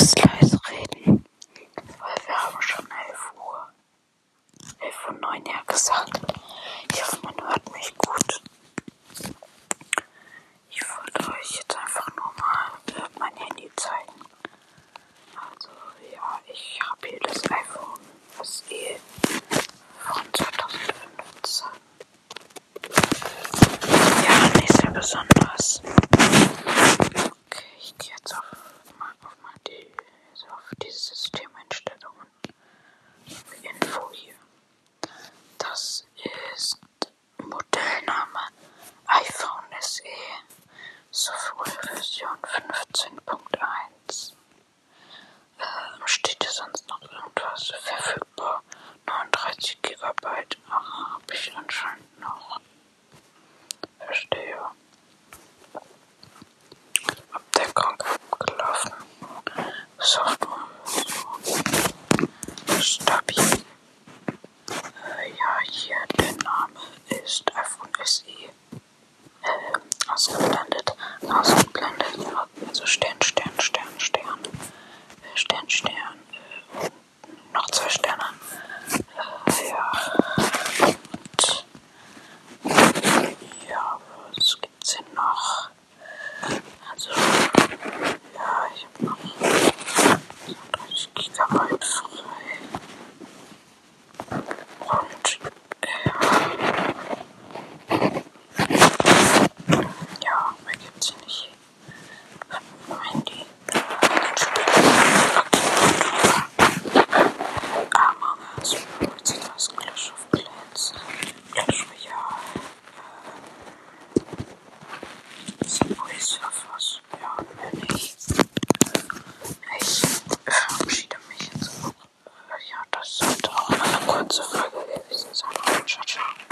muss leise reden, weil wir haben schon 11 Uhr. 11 Uhr 9 ja gesagt. Ich hoffe, man hört mich gut. Ich wollte euch jetzt einfach nur mal mein Handy zeigen. Also ja, ich habe hier das iPhone SE von 2015. Ja, nicht sehr besonders. Okay, ich gehe jetzt auf, mal, auf, mal die, so auf diese Systemeinstellungen. Info hier. Das ist Modellname iPhone SE Softwareversion 15.1. Ähm, steht hier sonst noch irgendwas verfügbar? 39 GB. Aha, habe ich anscheinend noch. Verstehe. Abdeckung abgelaufen. Software. Stabil. Äh, ja, hier der Name ist iPhone SE. Äh, ausgeblendet. diese Voice-Servers. Ja, ich, ich verabschiede mich jetzt. Ja, das sollte auch eine kurze Folge gewesen sein. Ciao, ciao.